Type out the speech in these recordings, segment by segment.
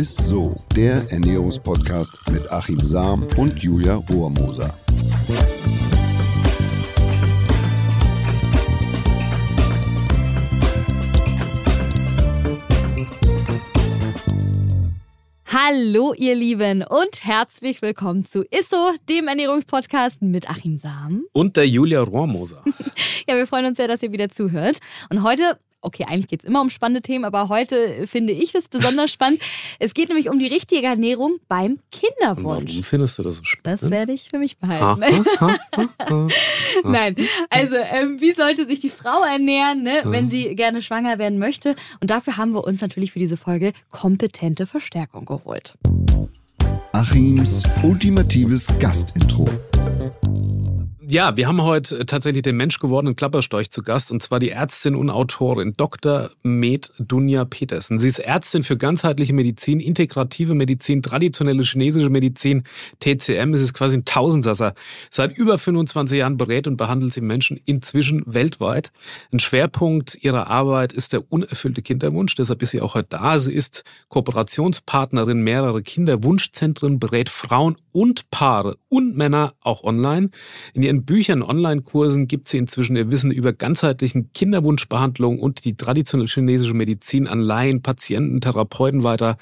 ist so, der Ernährungspodcast mit Achim Sam und Julia Rohrmoser. Hallo ihr Lieben und herzlich willkommen zu Isso, dem Ernährungspodcast mit Achim Sam. Und der Julia Rohrmoser. ja, wir freuen uns sehr, dass ihr wieder zuhört. Und heute okay, eigentlich geht es immer um spannende Themen, aber heute finde ich das besonders spannend. Es geht nämlich um die richtige Ernährung beim Kinderwunsch. Warum findest du das so spannend? Das werde ich für mich behalten. Ha, ha, ha, Nein, also ähm, wie sollte sich die Frau ernähren, ne, wenn sie gerne schwanger werden möchte? Und dafür haben wir uns natürlich für diese Folge kompetente Verstärkung geholt. Achims ultimatives Gastintro. Ja, wir haben heute tatsächlich den menschgewordenen Klapperstorch zu Gast und zwar die Ärztin und Autorin Dr. Med Dunja Petersen. Sie ist Ärztin für ganzheitliche Medizin, integrative Medizin, traditionelle chinesische Medizin, TCM. Es ist quasi ein Tausendsasser. Seit über 25 Jahren berät und behandelt sie Menschen inzwischen weltweit. Ein Schwerpunkt ihrer Arbeit ist der unerfüllte Kinderwunsch. Deshalb ist sie auch heute da. Sie ist Kooperationspartnerin mehrerer Kinderwunschzentren, berät Frauen und Paare und Männer auch online. In ihren Büchern, Online-Kursen gibt sie inzwischen ihr Wissen über ganzheitlichen Kinderwunschbehandlung und die traditionelle chinesische Medizin an Laien, Patienten, Therapeuten weiter.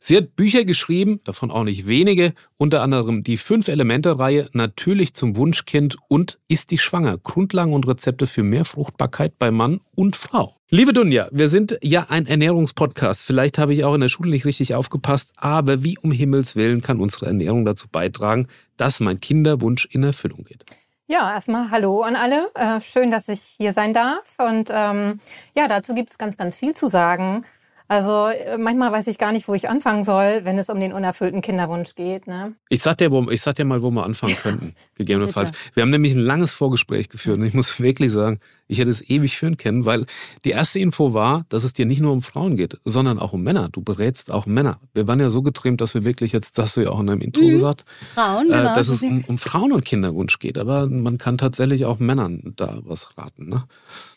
Sie hat Bücher geschrieben, davon auch nicht wenige, unter anderem die Fünf-Elemente-Reihe Natürlich zum Wunschkind und Ist die schwanger? Grundlagen und Rezepte für mehr Fruchtbarkeit bei Mann und Frau. Liebe Dunja, wir sind ja ein Ernährungspodcast. Vielleicht habe ich auch in der Schule nicht richtig aufgepasst, aber wie um Himmels Willen kann unsere Ernährung dazu beitragen, dass mein Kinderwunsch in Erfüllung geht? Ja, erstmal Hallo an alle. Äh, schön, dass ich hier sein darf. Und ähm, ja, dazu gibt es ganz, ganz viel zu sagen. Also äh, manchmal weiß ich gar nicht, wo ich anfangen soll, wenn es um den unerfüllten Kinderwunsch geht. Ne? Ich sag dir, wo, ich sag dir mal, wo wir anfangen könnten, gegebenenfalls. Wir haben nämlich ein langes Vorgespräch geführt und ich muss wirklich sagen, ich hätte es ewig führen können, weil die erste Info war, dass es dir nicht nur um Frauen geht, sondern auch um Männer. Du berätst auch Männer. Wir waren ja so getrimmt, dass wir wirklich jetzt, das hast du ja auch in deinem Intro mhm. gesagt, Frauen, äh, genau, dass es um, um, Frauen und Kinderwunsch geht. Aber man kann tatsächlich auch Männern da was raten. Ne?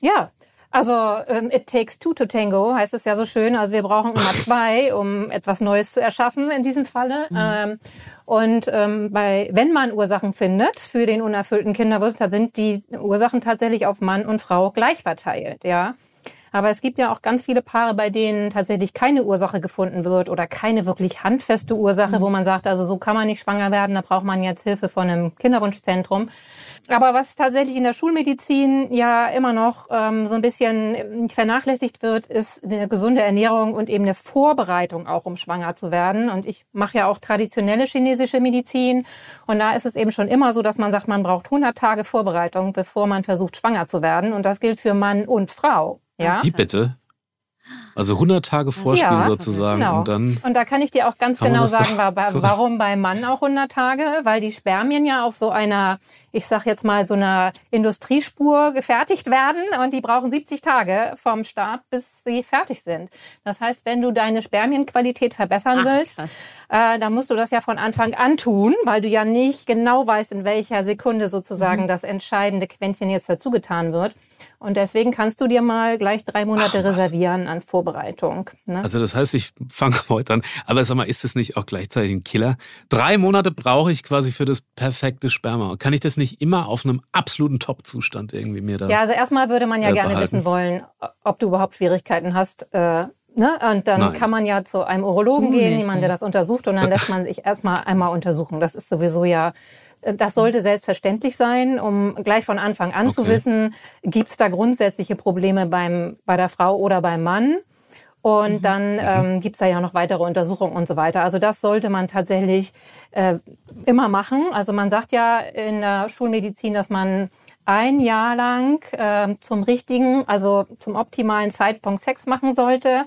Ja, also ähm, it takes two to tango heißt es ja so schön. Also wir brauchen immer zwei, um etwas Neues zu erschaffen in diesem Falle. Mhm. Ähm, und ähm, bei, wenn man Ursachen findet für den unerfüllten Kinderwunsch, dann sind die Ursachen tatsächlich auf Mann und Frau gleich verteilt. Ja. Aber es gibt ja auch ganz viele Paare, bei denen tatsächlich keine Ursache gefunden wird oder keine wirklich handfeste Ursache, mhm. wo man sagt, also so kann man nicht schwanger werden, da braucht man jetzt Hilfe von einem Kinderwunschzentrum. Aber was tatsächlich in der Schulmedizin ja immer noch ähm, so ein bisschen vernachlässigt wird, ist eine gesunde Ernährung und eben eine Vorbereitung auch, um schwanger zu werden. Und ich mache ja auch traditionelle chinesische Medizin. Und da ist es eben schon immer so, dass man sagt, man braucht 100 Tage Vorbereitung, bevor man versucht, schwanger zu werden. Und das gilt für Mann und Frau. Ja? Wie bitte? Also 100 Tage Vorspielen ja, sozusagen. Genau. Und, dann und da kann ich dir auch ganz genau sagen, warum beim Mann auch 100 Tage, weil die Spermien ja auf so einer, ich sag jetzt mal, so einer Industriespur gefertigt werden und die brauchen 70 Tage vom Start, bis sie fertig sind. Das heißt, wenn du deine Spermienqualität verbessern Ach, willst, äh, dann musst du das ja von Anfang an tun, weil du ja nicht genau weißt, in welcher Sekunde sozusagen mhm. das entscheidende Quäntchen jetzt dazugetan wird. Und deswegen kannst du dir mal gleich drei Monate Ach, reservieren an Vorbereitung. Ne? Also das heißt, ich fange heute an. Aber sag mal, ist das nicht auch gleichzeitig ein Killer? Drei Monate brauche ich quasi für das perfekte Sperma. Kann ich das nicht immer auf einem absoluten Top-Zustand irgendwie mir da? Ja, also erstmal würde man ja äh, gerne behalten. wissen wollen, ob du überhaupt Schwierigkeiten hast. Äh, Ne? Und dann Nein. kann man ja zu einem Urologen du gehen, jemand, der das untersucht, und dann lässt man sich erstmal einmal untersuchen. Das ist sowieso ja das sollte selbstverständlich sein, um gleich von Anfang an okay. zu wissen, gibt es da grundsätzliche Probleme beim, bei der Frau oder beim Mann. Und mhm. dann mhm. ähm, gibt es da ja noch weitere Untersuchungen und so weiter. Also das sollte man tatsächlich äh, immer machen. Also man sagt ja in der Schulmedizin, dass man ein Jahr lang äh, zum richtigen, also zum optimalen Zeitpunkt Sex machen sollte.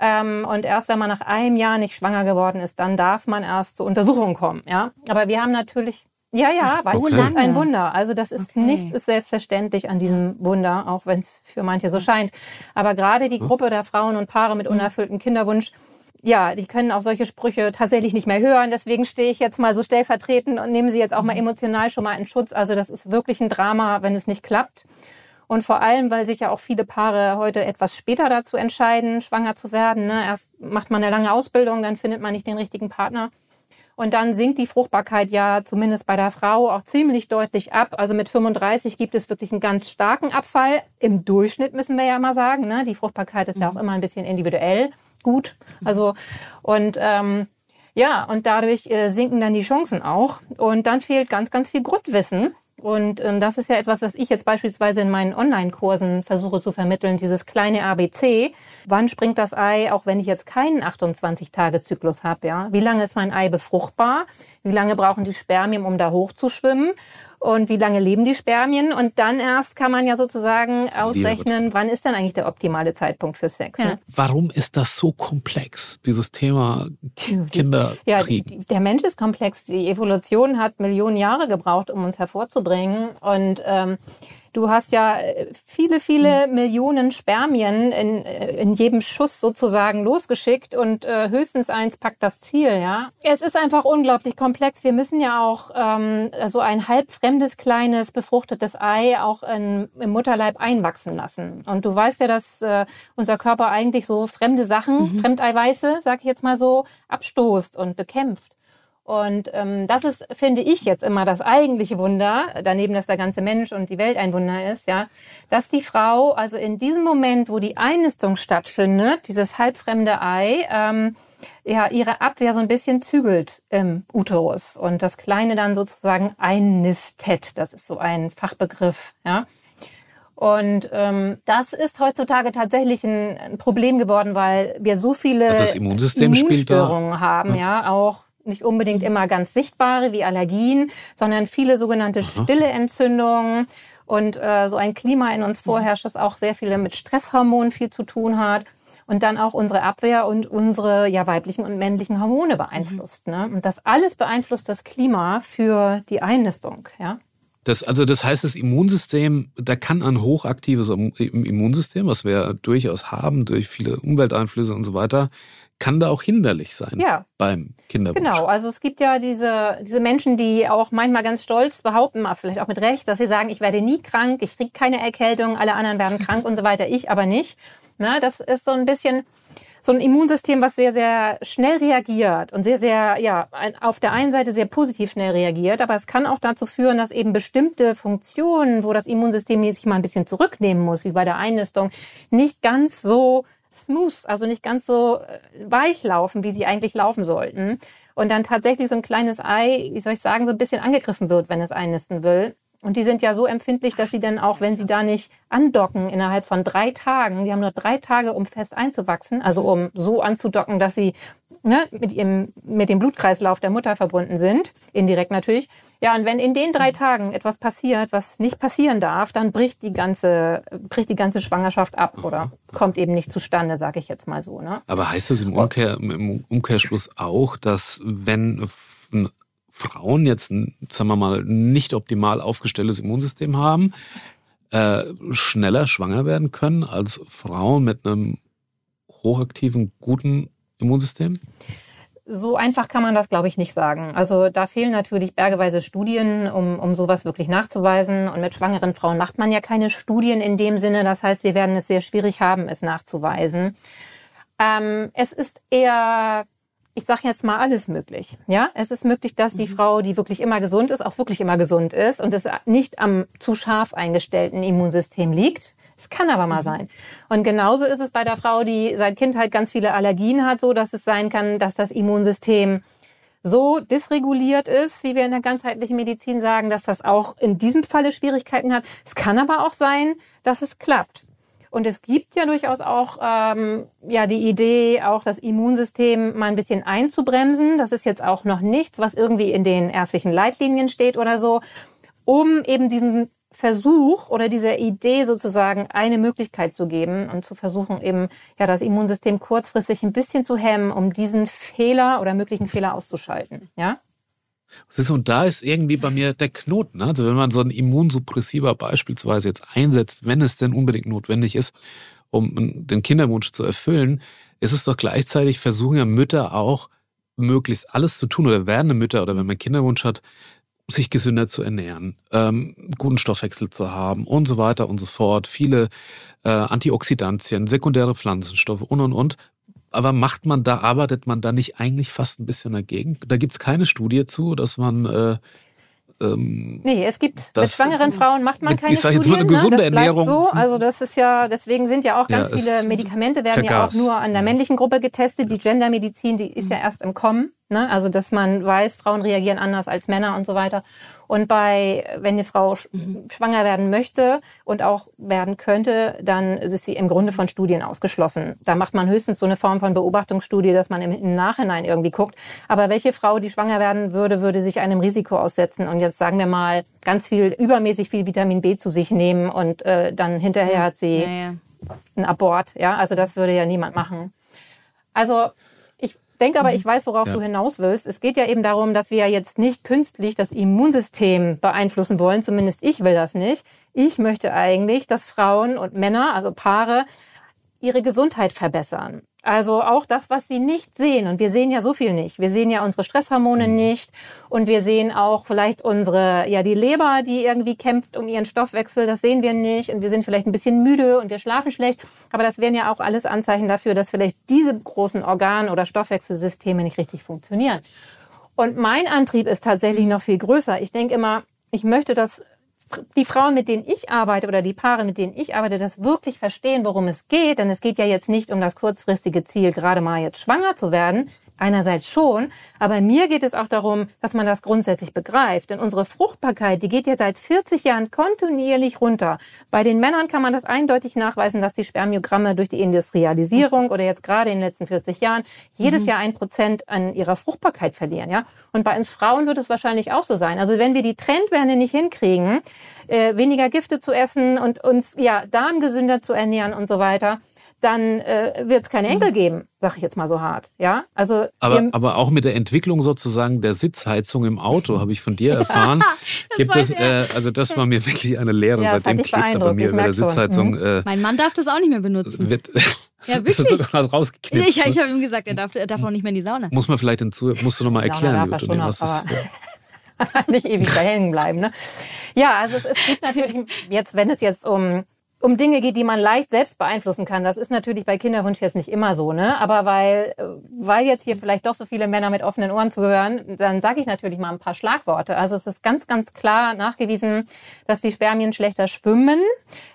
Ähm, und erst wenn man nach einem Jahr nicht schwanger geworden ist, dann darf man erst zur Untersuchung kommen. Ja, aber wir haben natürlich ja, ja, Ach, weil so es ist ein Wunder. Also das ist okay. nichts ist selbstverständlich an diesem Wunder, auch wenn es für manche so scheint. Aber gerade die Gruppe der Frauen und Paare mit unerfülltem Kinderwunsch, ja, die können auch solche Sprüche tatsächlich nicht mehr hören. Deswegen stehe ich jetzt mal so stellvertretend und nehme sie jetzt auch mal emotional schon mal in Schutz. Also das ist wirklich ein Drama, wenn es nicht klappt. Und vor allem, weil sich ja auch viele Paare heute etwas später dazu entscheiden, schwanger zu werden. Ne? Erst macht man eine lange Ausbildung, dann findet man nicht den richtigen Partner. Und dann sinkt die Fruchtbarkeit ja zumindest bei der Frau auch ziemlich deutlich ab. Also mit 35 gibt es wirklich einen ganz starken Abfall. Im Durchschnitt müssen wir ja mal sagen. Ne? Die Fruchtbarkeit ist ja auch mhm. immer ein bisschen individuell gut. Also und ähm, ja, und dadurch äh, sinken dann die Chancen auch. Und dann fehlt ganz, ganz viel Grundwissen und ähm, das ist ja etwas, was ich jetzt beispielsweise in meinen Online-Kursen versuche zu vermitteln, dieses kleine ABC. Wann springt das Ei, auch wenn ich jetzt keinen 28-Tage-Zyklus habe? Ja? Wie lange ist mein Ei befruchtbar? Wie lange brauchen die Spermien, um da hochzuschwimmen? Und wie lange leben die Spermien und dann erst kann man ja sozusagen ausrechnen, wann ist denn eigentlich der optimale Zeitpunkt für Sex. Ja. Ne? Warum ist das so komplex, dieses Thema Kinderkrieg? Ja, der Mensch ist komplex. Die Evolution hat Millionen Jahre gebraucht, um uns hervorzubringen und ähm, Du hast ja äh, viele, viele mhm. Millionen Spermien in, äh, in jedem Schuss sozusagen losgeschickt und äh, höchstens eins packt das Ziel, ja. Es ist einfach unglaublich komplex. Wir müssen ja auch ähm, so ein halb fremdes, kleines, befruchtetes Ei auch in, im Mutterleib einwachsen lassen. Und du weißt ja, dass äh, unser Körper eigentlich so fremde Sachen, mhm. Fremdeiweiße, sag ich jetzt mal so, abstoßt und bekämpft. Und ähm, das ist, finde ich, jetzt immer das eigentliche Wunder, daneben, dass der ganze Mensch und die Welt ein Wunder ist, ja, dass die Frau, also in diesem Moment, wo die Einnistung stattfindet, dieses halbfremde Ei, ähm, ja, ihre Abwehr so ein bisschen zügelt im Uterus und das Kleine dann sozusagen einnistet. Das ist so ein Fachbegriff, ja. Und ähm, das ist heutzutage tatsächlich ein, ein Problem geworden, weil wir so viele also das Immunsystem Immunstörungen haben, ja. ja, auch nicht unbedingt mhm. immer ganz sichtbare wie Allergien, sondern viele sogenannte stille Entzündungen und äh, so ein Klima in uns vorherrscht, das auch sehr viele mit Stresshormonen viel zu tun hat und dann auch unsere Abwehr und unsere ja weiblichen und männlichen Hormone beeinflusst. Ne? Und das alles beeinflusst das Klima für die Einnistung. Ja. Das, also das heißt, das Immunsystem, da kann ein hochaktives Immunsystem, was wir durchaus haben durch viele Umwelteinflüsse und so weiter, kann da auch hinderlich sein ja. beim Kinderwunsch. Genau, also es gibt ja diese, diese Menschen, die auch manchmal ganz stolz behaupten, vielleicht auch mit Recht, dass sie sagen, ich werde nie krank, ich kriege keine Erkältung, alle anderen werden krank und so weiter, ich aber nicht. Na, das ist so ein bisschen so ein Immunsystem, was sehr, sehr schnell reagiert und sehr, sehr, ja, auf der einen Seite sehr positiv schnell reagiert, aber es kann auch dazu führen, dass eben bestimmte Funktionen, wo das Immunsystem sich mal ein bisschen zurücknehmen muss, wie bei der Einnistung, nicht ganz so smooth, also nicht ganz so äh, weich laufen, wie sie eigentlich laufen sollten. Und dann tatsächlich so ein kleines Ei, wie soll ich sagen, so ein bisschen angegriffen wird, wenn es einnisten will. Und die sind ja so empfindlich, dass sie dann auch, wenn sie da nicht andocken innerhalb von drei Tagen, die haben nur drei Tage, um fest einzuwachsen, also um so anzudocken, dass sie ne, mit, ihrem, mit dem Blutkreislauf der Mutter verbunden sind, indirekt natürlich. Ja, und wenn in den drei Tagen etwas passiert, was nicht passieren darf, dann bricht die ganze, bricht die ganze Schwangerschaft ab oder kommt eben nicht zustande, sage ich jetzt mal so. Ne? Aber heißt das im, Umkehr, im Umkehrschluss auch, dass wenn Frauen jetzt, sagen wir mal, nicht optimal aufgestelltes Immunsystem haben, äh, schneller schwanger werden können als Frauen mit einem hochaktiven, guten Immunsystem? So einfach kann man das, glaube ich, nicht sagen. Also da fehlen natürlich bergeweise Studien, um, um sowas wirklich nachzuweisen. Und mit schwangeren Frauen macht man ja keine Studien in dem Sinne. Das heißt, wir werden es sehr schwierig haben, es nachzuweisen. Ähm, es ist eher ich sage jetzt mal alles möglich. Ja, es ist möglich, dass die mhm. Frau, die wirklich immer gesund ist, auch wirklich immer gesund ist und es nicht am zu scharf eingestellten Immunsystem liegt. Es kann aber mal mhm. sein. Und genauso ist es bei der Frau, die seit Kindheit ganz viele Allergien hat, so dass es sein kann, dass das Immunsystem so dysreguliert ist, wie wir in der ganzheitlichen Medizin sagen, dass das auch in diesem Falle Schwierigkeiten hat. Es kann aber auch sein, dass es klappt. Und es gibt ja durchaus auch ähm, ja die Idee, auch das Immunsystem mal ein bisschen einzubremsen. Das ist jetzt auch noch nichts, was irgendwie in den ärztlichen Leitlinien steht oder so, um eben diesen Versuch oder dieser Idee sozusagen eine Möglichkeit zu geben und zu versuchen eben ja das Immunsystem kurzfristig ein bisschen zu hemmen, um diesen Fehler oder möglichen Fehler auszuschalten. Ja. Und da ist irgendwie bei mir der Knoten. Ne? Also wenn man so ein Immunsuppressiver beispielsweise jetzt einsetzt, wenn es denn unbedingt notwendig ist, um den Kinderwunsch zu erfüllen, ist es doch gleichzeitig, versuchen ja Mütter auch möglichst alles zu tun oder werdende Mütter oder wenn man Kinderwunsch hat, sich gesünder zu ernähren, ähm, guten Stoffwechsel zu haben und so weiter und so fort. Viele äh, Antioxidantien, sekundäre Pflanzenstoffe und und und. Aber macht man da, arbeitet man da nicht eigentlich fast ein bisschen dagegen? Da gibt es keine Studie zu, dass man äh, ähm, nee, es gibt das, mit schwangeren Frauen macht man keine ich sag jetzt mal eine gesunde ne? das Ernährung. So, also das ist ja, deswegen sind ja auch ganz ja, viele Medikamente werden vergas. ja auch nur an der männlichen Gruppe getestet. Die Gendermedizin, die ist ja erst im Kommen. Ne? Also dass man weiß, Frauen reagieren anders als Männer und so weiter. Und bei, wenn eine Frau mhm. schwanger werden möchte und auch werden könnte, dann ist sie im Grunde von Studien ausgeschlossen. Da macht man höchstens so eine Form von Beobachtungsstudie, dass man im, Nachhinein irgendwie guckt. Aber welche Frau, die schwanger werden würde, würde sich einem Risiko aussetzen und jetzt sagen wir mal ganz viel, übermäßig viel Vitamin B zu sich nehmen und äh, dann hinterher hat sie ja, ja. einen Abort. Ja, also das würde ja niemand machen. Also denke aber, mhm. ich weiß, worauf ja. du hinaus willst. Es geht ja eben darum, dass wir ja jetzt nicht künstlich das Immunsystem beeinflussen wollen. Zumindest ich will das nicht. Ich möchte eigentlich, dass Frauen und Männer, also Paare, ihre Gesundheit verbessern. Also auch das, was sie nicht sehen. Und wir sehen ja so viel nicht. Wir sehen ja unsere Stresshormone mhm. nicht. Und wir sehen auch vielleicht unsere, ja, die Leber, die irgendwie kämpft um ihren Stoffwechsel. Das sehen wir nicht. Und wir sind vielleicht ein bisschen müde und wir schlafen schlecht. Aber das wären ja auch alles Anzeichen dafür, dass vielleicht diese großen Organ- oder Stoffwechselsysteme nicht richtig funktionieren. Und mein Antrieb ist tatsächlich noch viel größer. Ich denke immer, ich möchte, dass die Frauen, mit denen ich arbeite oder die Paare, mit denen ich arbeite, das wirklich verstehen, worum es geht. Denn es geht ja jetzt nicht um das kurzfristige Ziel, gerade mal jetzt schwanger zu werden, Einerseits schon, aber mir geht es auch darum, dass man das grundsätzlich begreift. Denn unsere Fruchtbarkeit, die geht ja seit 40 Jahren kontinuierlich runter. Bei den Männern kann man das eindeutig nachweisen, dass die Spermiogramme durch die Industrialisierung oder jetzt gerade in den letzten 40 Jahren jedes mhm. Jahr ein Prozent an ihrer Fruchtbarkeit verlieren. Ja? Und bei uns Frauen wird es wahrscheinlich auch so sein. Also wenn wir die Trendwende nicht hinkriegen, äh, weniger Gifte zu essen und uns ja darmgesünder zu ernähren und so weiter, dann äh, wird es keine Enkel mhm. geben, sag ich jetzt mal so hart. Ja, also aber, aber auch mit der Entwicklung sozusagen der Sitzheizung im Auto habe ich von dir erfahren. gibt es äh, also das war mir wirklich eine Lehre. Ja, Seitdem klebt er bei mir über der Sitzheizung. Mhm. Äh, mein Mann darf das auch nicht mehr benutzen. Wird, ja, wirklich. rausgeknipst. Ich, ich habe ihm gesagt, er darf, er darf auch nicht mehr in die Sauna. Muss man vielleicht hinzu, musst du nochmal erklären, liebe Toni, was ist. nicht ewig da hängen bleiben. Ne? Ja, also es, es gibt natürlich jetzt, wenn es jetzt um um Dinge geht, die man leicht selbst beeinflussen kann. Das ist natürlich bei Kinderwunsch jetzt nicht immer so, ne? Aber weil, äh, weil jetzt hier vielleicht doch so viele Männer mit offenen Ohren zuhören, dann sage ich natürlich mal ein paar Schlagworte. Also es ist ganz, ganz klar nachgewiesen, dass die Spermien schlechter schwimmen,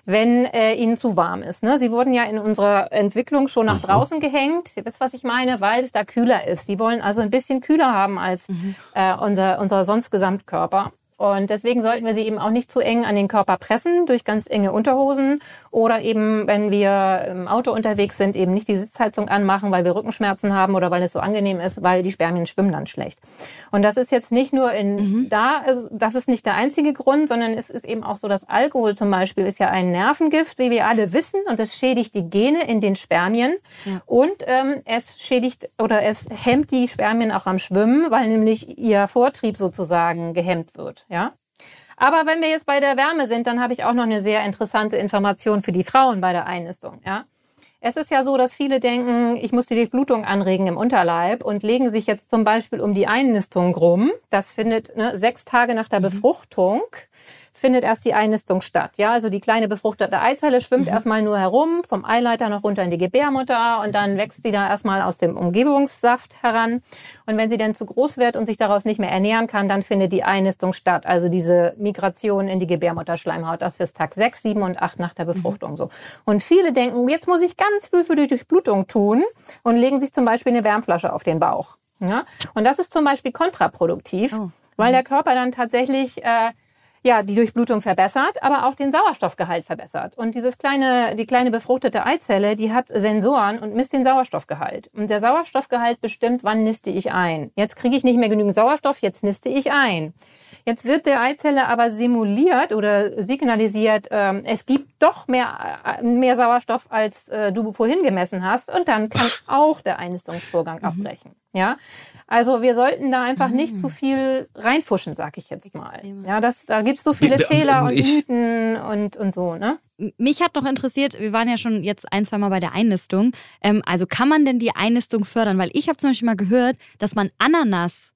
wenn äh, ihnen zu warm ist. Ne? Sie wurden ja in unserer Entwicklung schon nach draußen gehängt. Ihr wisst, was ich meine, weil es da kühler ist. Sie wollen also ein bisschen kühler haben als mhm. äh, unser, unser sonst Gesamtkörper. Und deswegen sollten wir sie eben auch nicht zu eng an den Körper pressen durch ganz enge Unterhosen oder eben, wenn wir im Auto unterwegs sind, eben nicht die Sitzheizung anmachen, weil wir Rückenschmerzen haben oder weil es so angenehm ist, weil die Spermien schwimmen dann schlecht. Und das ist jetzt nicht nur in mhm. da, also das ist nicht der einzige Grund, sondern es ist eben auch so, dass Alkohol zum Beispiel ist ja ein Nervengift, wie wir alle wissen, und es schädigt die Gene in den Spermien ja. und ähm, es schädigt oder es hemmt die Spermien auch am Schwimmen, weil nämlich ihr Vortrieb sozusagen gehemmt wird. Ja. Aber wenn wir jetzt bei der Wärme sind, dann habe ich auch noch eine sehr interessante Information für die Frauen bei der Einnistung. Ja. Es ist ja so, dass viele denken, ich muss die Durchblutung anregen im Unterleib und legen sich jetzt zum Beispiel um die Einnistung rum. Das findet ne, sechs Tage nach der mhm. Befruchtung findet erst die Einnistung statt. Ja, also die kleine befruchtete Eizelle schwimmt mhm. erstmal nur herum, vom Eileiter noch runter in die Gebärmutter und dann wächst sie da erstmal aus dem Umgebungssaft heran. Und wenn sie dann zu groß wird und sich daraus nicht mehr ernähren kann, dann findet die Einnistung statt. Also diese Migration in die Gebärmutterschleimhaut. Das ist Tag 6, 7 und 8 nach der mhm. Befruchtung mhm. so. Und viele denken, jetzt muss ich ganz viel für die Durchblutung tun und legen sich zum Beispiel eine Wärmflasche auf den Bauch. Ja? Und das ist zum Beispiel kontraproduktiv, oh. weil der Körper dann tatsächlich äh, ja, die Durchblutung verbessert, aber auch den Sauerstoffgehalt verbessert. Und dieses kleine, die kleine befruchtete Eizelle, die hat Sensoren und misst den Sauerstoffgehalt. Und der Sauerstoffgehalt bestimmt, wann niste ich ein. Jetzt kriege ich nicht mehr genügend Sauerstoff, jetzt niste ich ein. Jetzt wird der Eizelle aber simuliert oder signalisiert, ähm, es gibt doch mehr, äh, mehr Sauerstoff, als äh, du vorhin gemessen hast. Und dann kann auch der Einnistungsvorgang mhm. abbrechen. Ja, also wir sollten da einfach nicht zu mhm. viel reinfuschen, sag ich jetzt mal. Ja, das, da gibt's so viele Fehler und Mythen und, und so, ne? Mich hat noch interessiert, wir waren ja schon jetzt ein, zwei Mal bei der Einnistung. Ähm, also kann man denn die Einnistung fördern? Weil ich habe zum Beispiel mal gehört, dass man Ananas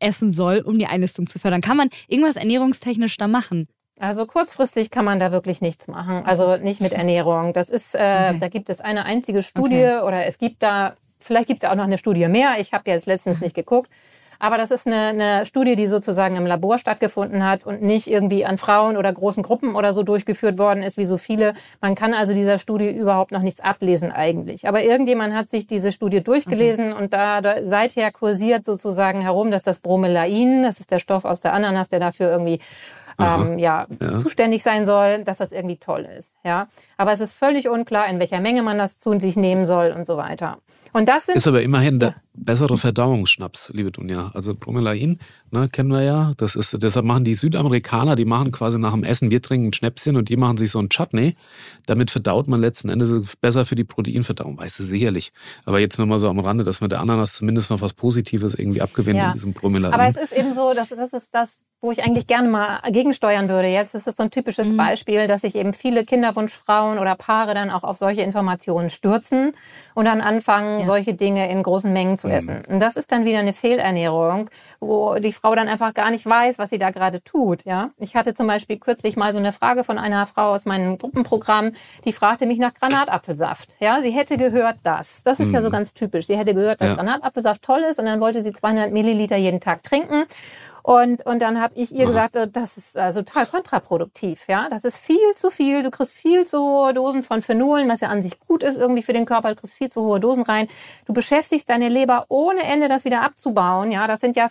essen soll, um die Einnistung zu fördern? Kann man irgendwas ernährungstechnisch da machen? Also kurzfristig kann man da wirklich nichts machen. Also nicht mit Ernährung. Das ist, äh, okay. da gibt es eine einzige Studie okay. oder es gibt da, vielleicht gibt es auch noch eine Studie mehr. Ich habe jetzt letztens mhm. nicht geguckt. Aber das ist eine, eine Studie, die sozusagen im Labor stattgefunden hat und nicht irgendwie an Frauen oder großen Gruppen oder so durchgeführt worden ist, wie so viele. Man kann also dieser Studie überhaupt noch nichts ablesen eigentlich. Aber irgendjemand hat sich diese Studie durchgelesen okay. und da, da seither kursiert sozusagen herum, dass das Bromelain, das ist der Stoff aus der Ananas, der dafür irgendwie ähm, ja, ja, zuständig sein soll, dass das irgendwie toll ist. Ja, aber es ist völlig unklar, in welcher Menge man das zu sich nehmen soll und so weiter. Und das sind, ist aber immerhin der bessere Verdauungsschnaps, liebe Dunja. Also Bromelain, ne, kennen wir ja. Das ist, deshalb machen die Südamerikaner, die machen quasi nach dem Essen, wir trinken ein Schnäpschen und die machen sich so ein Chutney. Damit verdaut man letzten Endes besser für die Proteinverdauung, weiß es sicherlich. Aber jetzt nur mal so am Rande, dass man der Ananas zumindest noch was Positives irgendwie abgewinnt ja. in diesem Bromelain. Aber es ist eben so, dass das ist das, wo ich eigentlich gerne mal gegensteuern würde. Jetzt ist es so ein typisches mhm. Beispiel, dass sich eben viele Kinderwunschfrauen oder Paare dann auch auf solche Informationen stürzen und dann anfangen, ja. solche Dinge in großen Mengen zu essen. Und das ist dann wieder eine Fehlernährung, wo die Frau dann einfach gar nicht weiß, was sie da gerade tut. Ja, ich hatte zum Beispiel kürzlich mal so eine Frage von einer Frau aus meinem Gruppenprogramm, die fragte mich nach Granatapfelsaft. Ja, sie hätte gehört das. Das ist mhm. ja so mhm. ganz typisch. Sie hätte gehört, dass ja. Granatapfelsaft toll ist und dann wollte sie 200 Milliliter jeden Tag trinken. Und, und dann habe ich ihr gesagt, äh, das ist also total kontraproduktiv. Ja, das ist viel zu viel. Du kriegst viel zu hohe Dosen von Phenolen, was ja an sich gut ist irgendwie für den Körper. Du kriegst viel zu hohe Dosen rein. Du beschäftigst deine Leber ohne Ende, das wieder abzubauen. Ja, das sind ja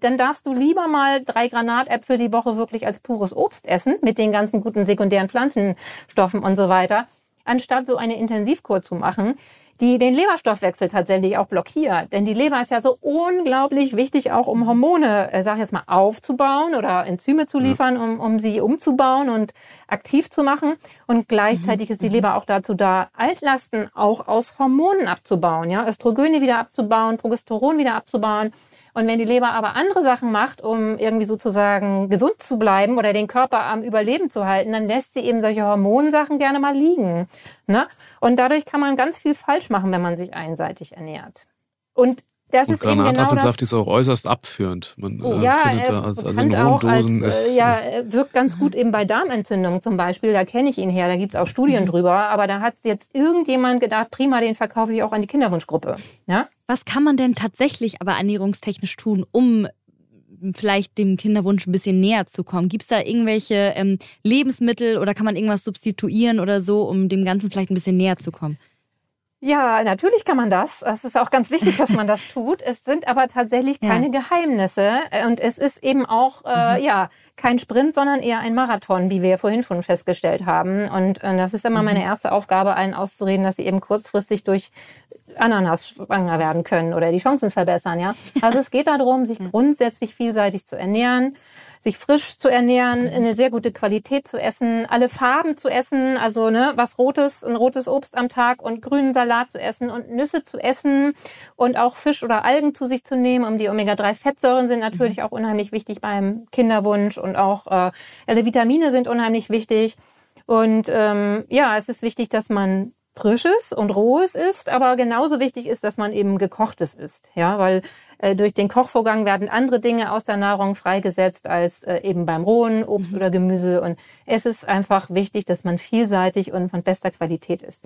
dann darfst du lieber mal drei Granatäpfel die Woche wirklich als pures Obst essen mit den ganzen guten sekundären Pflanzenstoffen und so weiter, anstatt so eine Intensivkur zu machen die den Leberstoffwechsel tatsächlich auch blockiert. Denn die Leber ist ja so unglaublich wichtig, auch um Hormone, äh, sag ich jetzt mal, aufzubauen oder Enzyme zu liefern, ja. um, um sie umzubauen und aktiv zu machen. Und gleichzeitig mhm. ist die Leber auch dazu da, Altlasten auch aus Hormonen abzubauen, ja, Östrogene wieder abzubauen, Progesteron wieder abzubauen. Und wenn die Leber aber andere Sachen macht, um irgendwie sozusagen gesund zu bleiben oder den Körper am Überleben zu halten, dann lässt sie eben solche Hormonsachen gerne mal liegen. Ne? Und dadurch kann man ganz viel falsch machen, wenn man sich einseitig ernährt. Und das und ist eben genau das. ist auch äußerst abführend. Man oh, äh, ja, findet da als, also in auch als, ist, äh, ja, wirkt ganz gut eben bei Darmentzündungen zum Beispiel. Da kenne ich ihn her, da gibt es auch Studien mhm. drüber. Aber da hat jetzt irgendjemand gedacht, prima, den verkaufe ich auch an die Kinderwunschgruppe. Ja? Was kann man denn tatsächlich aber ernährungstechnisch tun, um vielleicht dem Kinderwunsch ein bisschen näher zu kommen? Gibt es da irgendwelche ähm, Lebensmittel oder kann man irgendwas substituieren oder so, um dem Ganzen vielleicht ein bisschen näher zu kommen? Ja, natürlich kann man das. Es ist auch ganz wichtig, dass man das tut. Es sind aber tatsächlich keine ja. Geheimnisse. Und es ist eben auch, äh, mhm. ja, kein Sprint, sondern eher ein Marathon, wie wir vorhin schon festgestellt haben. Und äh, das ist immer mhm. meine erste Aufgabe, allen auszureden, dass sie eben kurzfristig durch Ananas schwanger werden können oder die Chancen verbessern, ja. Also es geht darum, sich grundsätzlich vielseitig zu ernähren, sich frisch zu ernähren, eine sehr gute Qualität zu essen, alle Farben zu essen, also ne, was rotes, ein rotes Obst am Tag und grünen Salat zu essen und Nüsse zu essen und auch Fisch oder Algen zu sich zu nehmen. Um die Omega-3-Fettsäuren sind natürlich mhm. auch unheimlich wichtig beim Kinderwunsch und auch äh, alle Vitamine sind unheimlich wichtig. Und ähm, ja, es ist wichtig, dass man Frisches und Rohes isst, aber genauso wichtig ist, dass man eben gekochtes isst, ja, weil durch den Kochvorgang werden andere Dinge aus der Nahrung freigesetzt als äh, eben beim rohen Obst mhm. oder Gemüse und es ist einfach wichtig, dass man vielseitig und von bester Qualität ist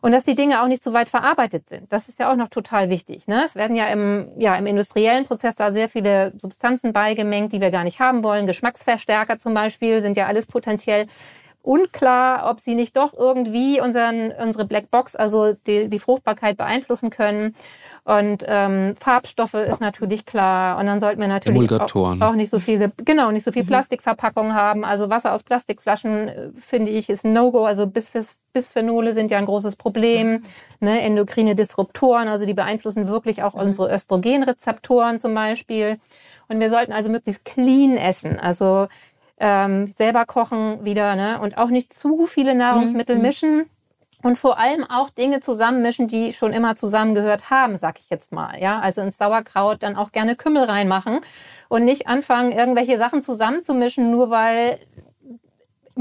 und dass die Dinge auch nicht zu weit verarbeitet sind. Das ist ja auch noch total wichtig. Ne? Es werden ja im ja im industriellen Prozess da sehr viele Substanzen beigemengt, die wir gar nicht haben wollen. Geschmacksverstärker zum Beispiel sind ja alles potenziell unklar, ob sie nicht doch irgendwie unseren, unsere Blackbox, also die, die Fruchtbarkeit beeinflussen können. Und ähm, Farbstoffe ist natürlich klar. Und dann sollten wir natürlich auch, auch, nicht so viele, genau, nicht so viel mhm. Plastikverpackungen haben. Also Wasser aus Plastikflaschen, äh, finde ich, ist ein No-Go. Also Bis Bisphenole sind ja ein großes Problem. Ne? Endokrine Disruptoren, also die beeinflussen wirklich auch mhm. unsere Östrogenrezeptoren zum Beispiel. Und wir sollten also möglichst clean essen. Also ähm, selber kochen wieder ne? und auch nicht zu viele Nahrungsmittel mhm. mischen. Und vor allem auch Dinge zusammenmischen, die schon immer zusammengehört haben, sag ich jetzt mal. Ja, also ins Sauerkraut dann auch gerne Kümmel reinmachen und nicht anfangen, irgendwelche Sachen zusammenzumischen, nur weil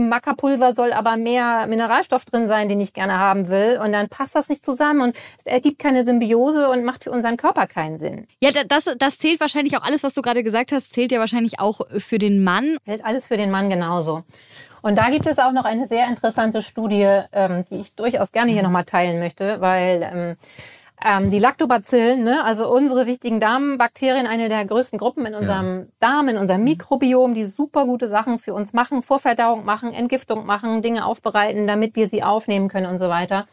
Mackerpulver soll aber mehr Mineralstoff drin sein, den ich gerne haben will. Und dann passt das nicht zusammen und es ergibt keine Symbiose und macht für unseren Körper keinen Sinn. Ja, das, das zählt wahrscheinlich auch alles, was du gerade gesagt hast, zählt ja wahrscheinlich auch für den Mann. Hält alles für den Mann genauso. Und da gibt es auch noch eine sehr interessante Studie, ähm, die ich durchaus gerne hier nochmal teilen möchte, weil ähm, ähm, die Lactobacillen, ne, also unsere wichtigen Darmbakterien, eine der größten Gruppen in unserem ja. Darm, in unserem Mikrobiom, die super gute Sachen für uns machen, Vorverdauung machen, Entgiftung machen, Dinge aufbereiten, damit wir sie aufnehmen können und so weiter.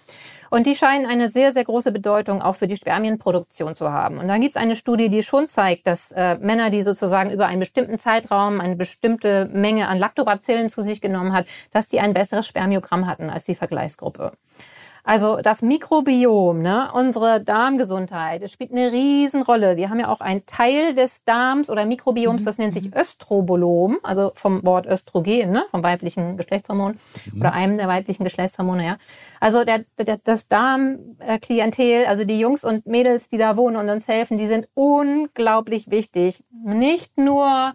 Und die scheinen eine sehr, sehr große Bedeutung auch für die Spermienproduktion zu haben. Und dann gibt es eine Studie, die schon zeigt, dass äh, Männer, die sozusagen über einen bestimmten Zeitraum eine bestimmte Menge an Lactobacillen zu sich genommen hat, dass die ein besseres Spermiogramm hatten als die Vergleichsgruppe. Also das Mikrobiom, ne, unsere Darmgesundheit, das spielt eine Riesenrolle. Wir haben ja auch einen Teil des Darms oder Mikrobioms, mhm. das nennt sich Östrobolom, also vom Wort Östrogen, ne, vom weiblichen Geschlechtshormon mhm. oder einem der weiblichen Geschlechtshormone, ja. Also der, der, das Darmklientel, also die Jungs und Mädels, die da wohnen und uns helfen, die sind unglaublich wichtig. Nicht nur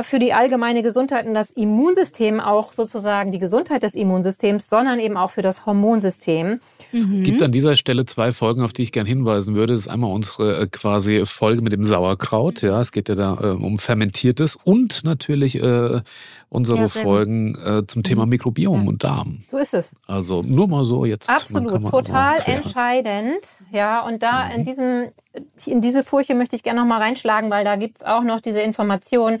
für die allgemeine Gesundheit und das Immunsystem auch sozusagen die Gesundheit des Immunsystems, sondern eben auch für das Hormonsystem. Es mhm. gibt an dieser Stelle zwei Folgen, auf die ich gerne hinweisen würde. Das ist einmal unsere äh, quasi Folge mit dem Sauerkraut. Ja, es geht ja da äh, um fermentiertes und natürlich äh, unsere ja, Folgen äh, zum Thema mhm. Mikrobiom ja. und Darm. So ist es. Also nur mal so jetzt. Absolut, total entscheidend. Ja, und da mhm. in diesem in diese Furche möchte ich gerne noch mal reinschlagen, weil da gibt es auch noch diese Information,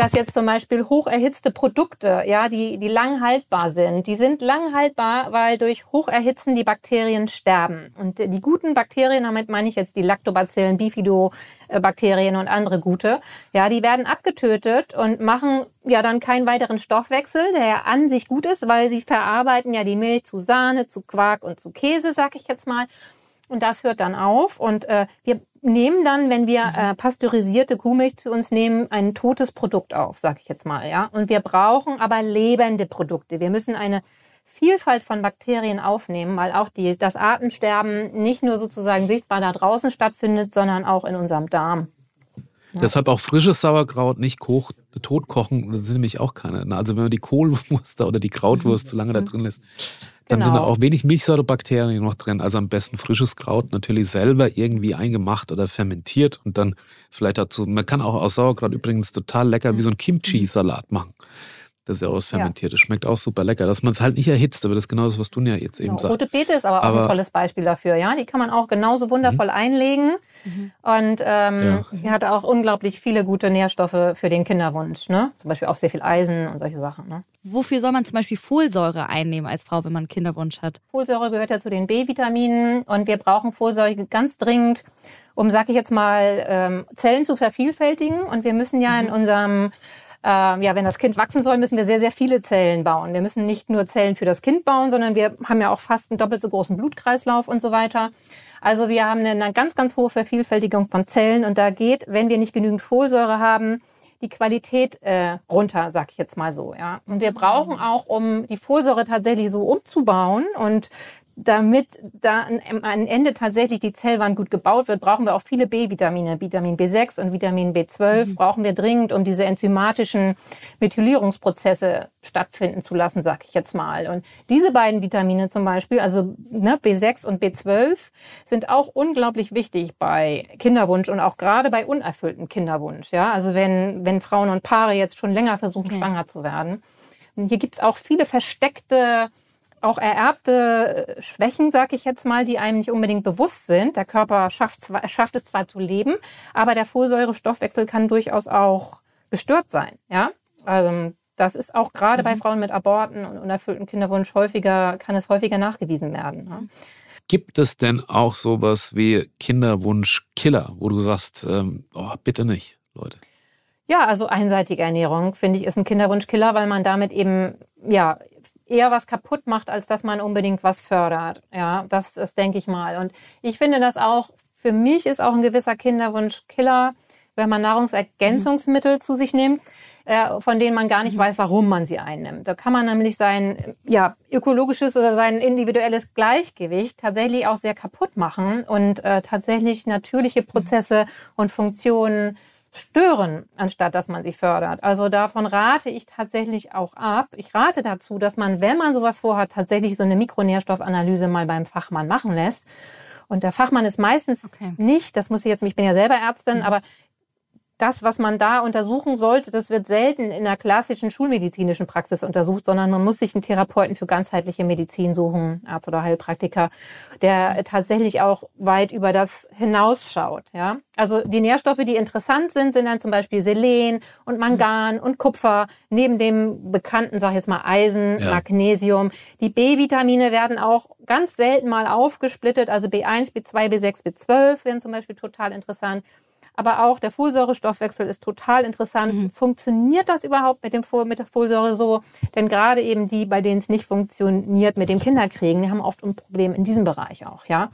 dass jetzt zum Beispiel hocherhitzte Produkte, ja, die, die lang haltbar sind, die sind lang haltbar, weil durch Hocherhitzen die Bakterien sterben. Und die guten Bakterien, damit meine ich jetzt die Lactobacillen, Bifidobakterien und andere gute, ja, die werden abgetötet und machen ja dann keinen weiteren Stoffwechsel, der an sich gut ist, weil sie verarbeiten ja die Milch zu Sahne, zu Quark und zu Käse, sag ich jetzt mal. Und das hört dann auf. Und äh, wir nehmen dann, wenn wir mhm. äh, pasteurisierte Kuhmilch zu uns nehmen, ein totes Produkt auf, sage ich jetzt mal. ja. Und wir brauchen aber lebende Produkte. Wir müssen eine Vielfalt von Bakterien aufnehmen, weil auch die, das Artensterben nicht nur sozusagen sichtbar da draußen stattfindet, sondern auch in unserem Darm. Ja. Deshalb auch frisches Sauerkraut nicht koch, tot kochen, das sind nämlich auch keine. Also wenn man die Kohlwurst oder die Krautwurst zu lange da mhm. drin lässt, dann genau. sind da genau. auch wenig Milchsäurebakterien noch drin. Also am besten frisches Kraut natürlich selber irgendwie eingemacht oder fermentiert und dann vielleicht dazu. Man kann auch aus Sauerkraut übrigens total lecker wie so ein Kimchi-Salat machen. Das ist ja aus fermentiert. Das schmeckt auch super lecker. Dass man es halt nicht erhitzt, aber das ist genau das, was du ja jetzt eben genau. sagst. Rote Beete ist aber auch aber, ein tolles Beispiel dafür. Ja, Die kann man auch genauso wundervoll mhm. einlegen. Mhm. Und ähm, ja. hat auch unglaublich viele gute Nährstoffe für den Kinderwunsch. Ne? Zum Beispiel auch sehr viel Eisen und solche Sachen. Ne? Wofür soll man zum Beispiel Folsäure einnehmen als Frau, wenn man Kinderwunsch hat? Folsäure gehört ja zu den B-Vitaminen und wir brauchen Folsäure ganz dringend, um, sag ich jetzt mal, ähm, Zellen zu vervielfältigen. Und wir müssen ja mhm. in unserem äh, ja, wenn das Kind wachsen soll, müssen wir sehr, sehr viele Zellen bauen. Wir müssen nicht nur Zellen für das Kind bauen, sondern wir haben ja auch fast einen doppelt so großen Blutkreislauf und so weiter. Also wir haben eine ganz, ganz hohe Vervielfältigung von Zellen und da geht, wenn wir nicht genügend Folsäure haben, die Qualität äh, runter, sag ich jetzt mal so. Ja. Und wir brauchen auch, um die Folsäure tatsächlich so umzubauen und damit da am Ende tatsächlich die Zellwand gut gebaut wird, brauchen wir auch viele B-Vitamine. Vitamin B6 und Vitamin B12 mhm. brauchen wir dringend, um diese enzymatischen Methylierungsprozesse stattfinden zu lassen, sag ich jetzt mal. Und diese beiden Vitamine zum Beispiel, also ne, B6 und B12, sind auch unglaublich wichtig bei Kinderwunsch und auch gerade bei unerfülltem Kinderwunsch. Ja, also wenn, wenn Frauen und Paare jetzt schon länger versuchen, okay. schwanger zu werden. Hier gibt's auch viele versteckte auch ererbte äh, Schwächen, sag ich jetzt mal, die einem nicht unbedingt bewusst sind. Der Körper schafft, zwar, schafft es zwar zu leben, aber der Folsäurestoffwechsel kann durchaus auch gestört sein. Ja, also, das ist auch gerade mhm. bei Frauen mit Aborten und unerfüllten Kinderwunsch häufiger, kann es häufiger nachgewiesen werden. Ja? Gibt es denn auch sowas wie Kinderwunschkiller, wo du sagst, ähm, oh, bitte nicht, Leute? Ja, also einseitige Ernährung, finde ich, ist ein Kinderwunschkiller, weil man damit eben, ja, eher was kaputt macht, als dass man unbedingt was fördert. Ja, das, das denke ich mal. Und ich finde das auch, für mich ist auch ein gewisser Kinderwunsch Killer, wenn man Nahrungsergänzungsmittel mhm. zu sich nimmt, äh, von denen man gar nicht mhm. weiß, warum man sie einnimmt. Da kann man nämlich sein ja, ökologisches oder sein individuelles Gleichgewicht tatsächlich auch sehr kaputt machen und äh, tatsächlich natürliche Prozesse und Funktionen stören, anstatt dass man sie fördert. Also davon rate ich tatsächlich auch ab. Ich rate dazu, dass man, wenn man sowas vorhat, tatsächlich so eine Mikronährstoffanalyse mal beim Fachmann machen lässt. Und der Fachmann ist meistens okay. nicht, das muss ich jetzt, ich bin ja selber Ärztin, mhm. aber das, was man da untersuchen sollte, das wird selten in der klassischen schulmedizinischen Praxis untersucht, sondern man muss sich einen Therapeuten für ganzheitliche Medizin suchen, Arzt oder Heilpraktiker, der tatsächlich auch weit über das hinausschaut. Ja? Also die Nährstoffe, die interessant sind, sind dann zum Beispiel Selen und Mangan und Kupfer, neben dem bekannten, sag ich jetzt mal, Eisen, ja. Magnesium. Die B-Vitamine werden auch ganz selten mal aufgesplittet, also B1, B2, B6, B12 werden zum Beispiel total interessant aber auch der Folsäurestoffwechsel ist total interessant. Mhm. Funktioniert das überhaupt mit, dem, mit der Folsäure so? Denn gerade eben die, bei denen es nicht funktioniert mit dem Kinderkriegen, die haben oft ein Problem in diesem Bereich auch, ja.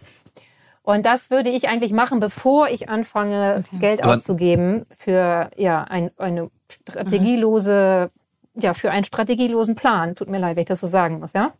Und das würde ich eigentlich machen, bevor ich anfange, okay. Geld aber auszugeben für ja ein, eine strategielose, mhm. ja für einen strategielosen Plan. Tut mir leid, wenn ich das so sagen muss, ja.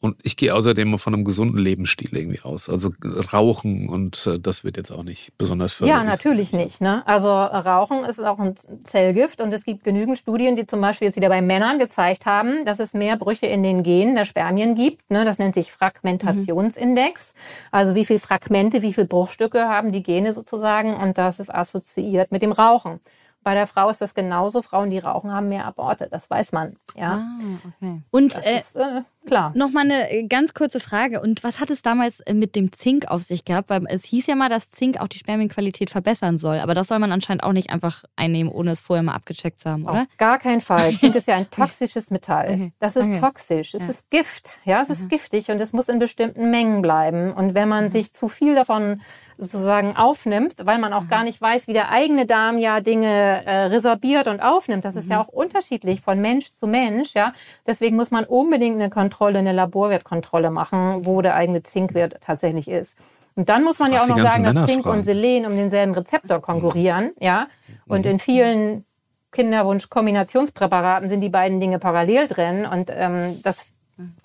Und ich gehe außerdem von einem gesunden Lebensstil irgendwie aus. Also Rauchen und äh, das wird jetzt auch nicht besonders förderlich. Ja, natürlich nicht. Ne? Also Rauchen ist auch ein Zellgift und es gibt genügend Studien, die zum Beispiel jetzt wieder bei Männern gezeigt haben, dass es mehr Brüche in den Genen der Spermien gibt. Ne? Das nennt sich Fragmentationsindex. Mhm. Also wie viel Fragmente, wie viel Bruchstücke haben die Gene sozusagen und das ist assoziiert mit dem Rauchen. Bei der Frau ist das genauso. Frauen, die rauchen, haben mehr Aborte. Das weiß man. Ja. Ah, okay. Und das äh, ist, äh, klar. Noch mal eine äh, ganz kurze Frage. Und was hat es damals äh, mit dem Zink auf sich gehabt? Weil es hieß ja mal, dass Zink auch die Spermienqualität verbessern soll. Aber das soll man anscheinend auch nicht einfach einnehmen, ohne es vorher mal abgecheckt zu haben, oder? Auf gar keinen Fall. Zink ist ja ein toxisches Metall. Okay. Das ist okay. toxisch. Es ja. ist Gift. Ja, es ist mhm. giftig und es muss in bestimmten Mengen bleiben. Und wenn man mhm. sich zu viel davon sozusagen aufnimmt, weil man auch mhm. gar nicht weiß, wie der eigene Darm ja Dinge äh, resorbiert und aufnimmt. Das ist ja mhm. auch unterschiedlich von Mensch zu Mensch. Ja, deswegen muss man unbedingt eine Kontrolle, eine Laborwertkontrolle machen, wo der eigene Zinkwert tatsächlich ist. Und dann muss man Was ja auch noch sagen, dass Zink fragen. und Selen um denselben Rezeptor konkurrieren. Ja, und mhm. in vielen Kinderwunsch-Kombinationspräparaten sind die beiden Dinge parallel drin und ähm, das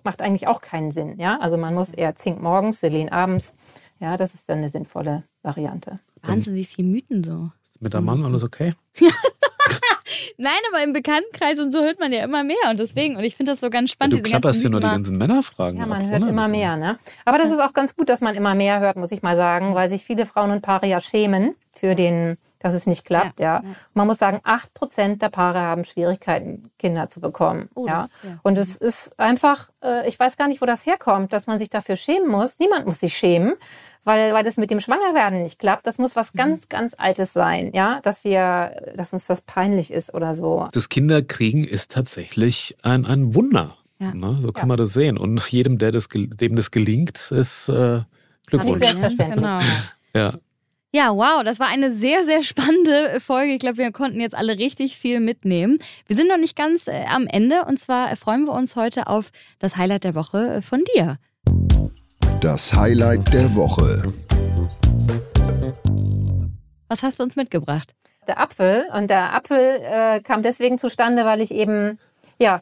macht eigentlich auch keinen Sinn. Ja, also man muss eher Zink morgens, Selen abends ja, das ist dann eine sinnvolle Variante. Wahnsinn, wie viele Mythen so. Ist mit der Mann alles okay? Nein, aber im Bekanntenkreis und so hört man ja immer mehr und deswegen, und ich finde das so ganz spannend. Ja, du klapperst ja nur die ganzen Männerfragen. Ja, man hört immer mehr, ne? Aber das ist auch ganz gut, dass man immer mehr hört, muss ich mal sagen, weil sich viele Frauen und Paare ja schämen für den, dass es nicht klappt, ja. ja. Man muss sagen, acht Prozent der Paare haben Schwierigkeiten, Kinder zu bekommen, oh, ja. Das, ja. Und es ist einfach, äh, ich weiß gar nicht, wo das herkommt, dass man sich dafür schämen muss. Niemand muss sich schämen weil, weil das mit dem Schwangerwerden nicht klappt. Das muss was mhm. ganz, ganz Altes sein, ja, dass wir, dass uns das peinlich ist oder so. Das Kinderkriegen ist tatsächlich ein, ein Wunder. Ja. Ne? So kann ja. man das sehen. Und jedem, der das, dem das gelingt, ist äh, Glückwunsch. Selbstverständlich. Genau. Ja. Ja, wow, das war eine sehr, sehr spannende Folge. Ich glaube, wir konnten jetzt alle richtig viel mitnehmen. Wir sind noch nicht ganz äh, am Ende und zwar freuen wir uns heute auf das Highlight der Woche äh, von dir. Das Highlight der Woche. Was hast du uns mitgebracht? Der Apfel. Und der Apfel äh, kam deswegen zustande, weil ich eben, ja,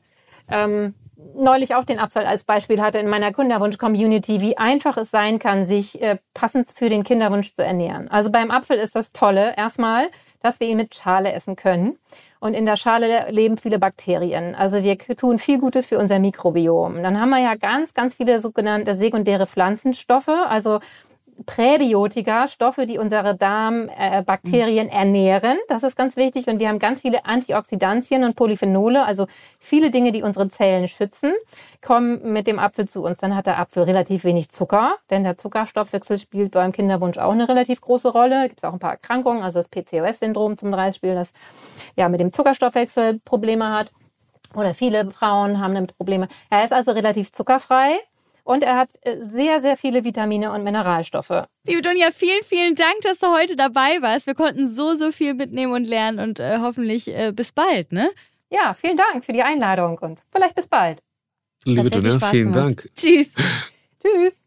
ähm, neulich auch den Apfel als Beispiel hatte in meiner Kinderwunsch-Community, wie einfach es sein kann, sich äh, passend für den Kinderwunsch zu ernähren. Also beim Apfel ist das Tolle erstmal, dass wir ihn mit Schale essen können. Und in der Schale leben viele Bakterien. Also wir tun viel Gutes für unser Mikrobiom. Dann haben wir ja ganz, ganz viele sogenannte sekundäre Pflanzenstoffe. Also Präbiotika, Stoffe, die unsere Darmbakterien äh, ernähren. Das ist ganz wichtig. Und wir haben ganz viele Antioxidantien und Polyphenole, also viele Dinge, die unsere Zellen schützen, kommen mit dem Apfel zu uns. Dann hat der Apfel relativ wenig Zucker, denn der Zuckerstoffwechsel spielt beim Kinderwunsch auch eine relativ große Rolle. Gibt es auch ein paar Erkrankungen, also das PCOS-Syndrom zum Beispiel, das ja mit dem Zuckerstoffwechsel Probleme hat. Oder viele Frauen haben damit Probleme. Er ist also relativ zuckerfrei. Und er hat äh, sehr, sehr viele Vitamine und Mineralstoffe. Liebe Dunja, vielen, vielen Dank, dass du heute dabei warst. Wir konnten so, so viel mitnehmen und lernen und äh, hoffentlich äh, bis bald, ne? Ja, vielen Dank für die Einladung und vielleicht bis bald. Liebe Dunja, vielen gemacht. Dank. Tschüss. Tschüss.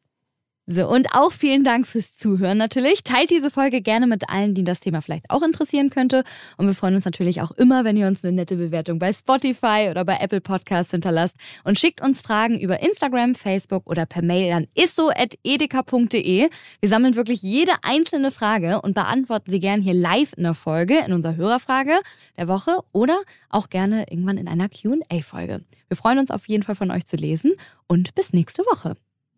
So, und auch vielen Dank fürs Zuhören natürlich. Teilt diese Folge gerne mit allen, die das Thema vielleicht auch interessieren könnte. Und wir freuen uns natürlich auch immer, wenn ihr uns eine nette Bewertung bei Spotify oder bei Apple Podcasts hinterlasst und schickt uns Fragen über Instagram, Facebook oder per Mail an isso.edeka.de. Wir sammeln wirklich jede einzelne Frage und beantworten sie gerne hier live in der Folge, in unserer Hörerfrage der Woche oder auch gerne irgendwann in einer QA-Folge. Wir freuen uns auf jeden Fall von euch zu lesen und bis nächste Woche.